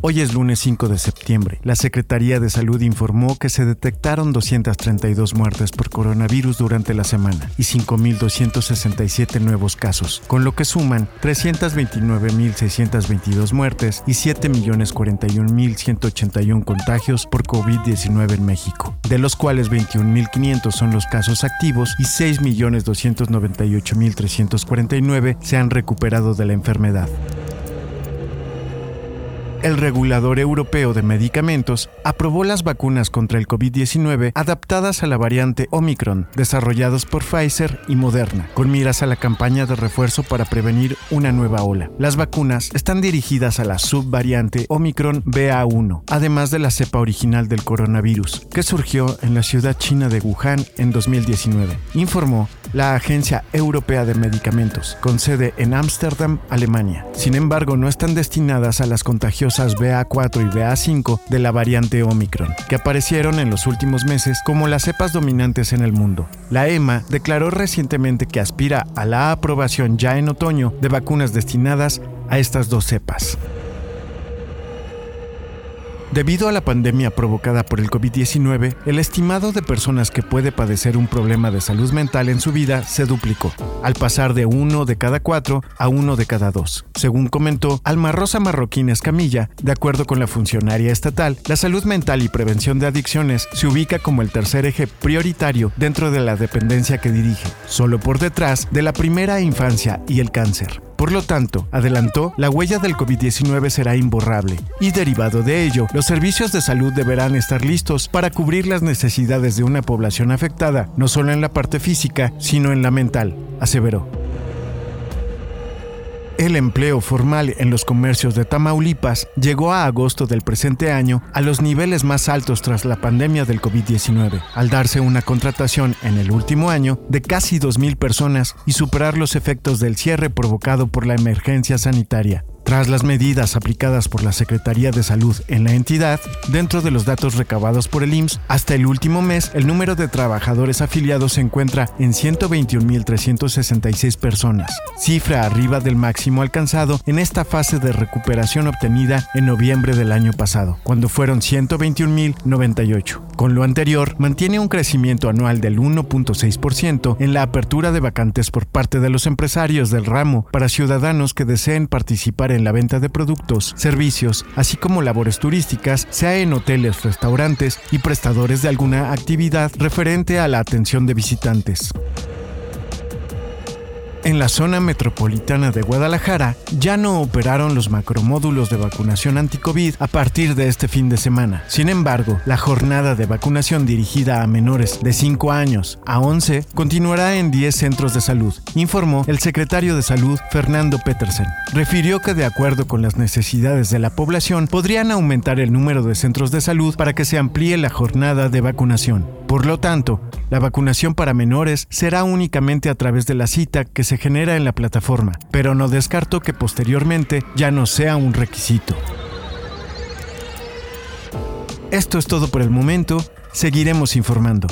Hoy es lunes 5 de septiembre. La Secretaría de Salud informó que se detectaron 232 muertes por coronavirus durante la semana y 5.267 nuevos casos, con lo que suman 329.622 muertes y 7.041.181 contagios por COVID-19 en México, de los cuales 21.500 son los casos activos y 6.298.349 se han recuperado de la enfermedad el regulador europeo de medicamentos aprobó las vacunas contra el COVID-19 adaptadas a la variante Omicron, desarrolladas por Pfizer y Moderna, con miras a la campaña de refuerzo para prevenir una nueva ola. Las vacunas están dirigidas a la subvariante Omicron BA1, además de la cepa original del coronavirus, que surgió en la ciudad china de Wuhan en 2019, informó la Agencia Europea de Medicamentos, con sede en Ámsterdam, Alemania. Sin embargo, no están destinadas a las contagiosas BA4 y BA5 de la variante Omicron, que aparecieron en los últimos meses como las cepas dominantes en el mundo. La EMA declaró recientemente que aspira a la aprobación ya en otoño de vacunas destinadas a estas dos cepas. Debido a la pandemia provocada por el COVID-19, el estimado de personas que puede padecer un problema de salud mental en su vida se duplicó, al pasar de uno de cada cuatro a uno de cada dos. Según comentó Alma Rosa Marroquín Escamilla, de acuerdo con la funcionaria estatal, la salud mental y prevención de adicciones se ubica como el tercer eje prioritario dentro de la dependencia que dirige, solo por detrás de la primera infancia y el cáncer. Por lo tanto, adelantó, la huella del COVID-19 será imborrable y derivado de ello, los servicios de salud deberán estar listos para cubrir las necesidades de una población afectada, no solo en la parte física, sino en la mental, aseveró. El empleo formal en los comercios de Tamaulipas llegó a agosto del presente año a los niveles más altos tras la pandemia del COVID-19, al darse una contratación en el último año de casi 2.000 personas y superar los efectos del cierre provocado por la emergencia sanitaria. Tras las medidas aplicadas por la Secretaría de Salud en la entidad, dentro de los datos recabados por el IMSS, hasta el último mes el número de trabajadores afiliados se encuentra en 121.366 personas, cifra arriba del máximo alcanzado en esta fase de recuperación obtenida en noviembre del año pasado, cuando fueron 121.098. Con lo anterior, mantiene un crecimiento anual del 1.6% en la apertura de vacantes por parte de los empresarios del ramo para ciudadanos que deseen participar en en la venta de productos, servicios, así como labores turísticas, sea en hoteles, restaurantes y prestadores de alguna actividad referente a la atención de visitantes. En la zona metropolitana de Guadalajara ya no operaron los macromódulos de vacunación anti-COVID a partir de este fin de semana. Sin embargo, la jornada de vacunación dirigida a menores de 5 años a 11 continuará en 10 centros de salud, informó el secretario de Salud Fernando Petersen. Refirió que de acuerdo con las necesidades de la población podrían aumentar el número de centros de salud para que se amplíe la jornada de vacunación. Por lo tanto, la vacunación para menores será únicamente a través de la cita que se genera en la plataforma, pero no descarto que posteriormente ya no sea un requisito. Esto es todo por el momento, seguiremos informando.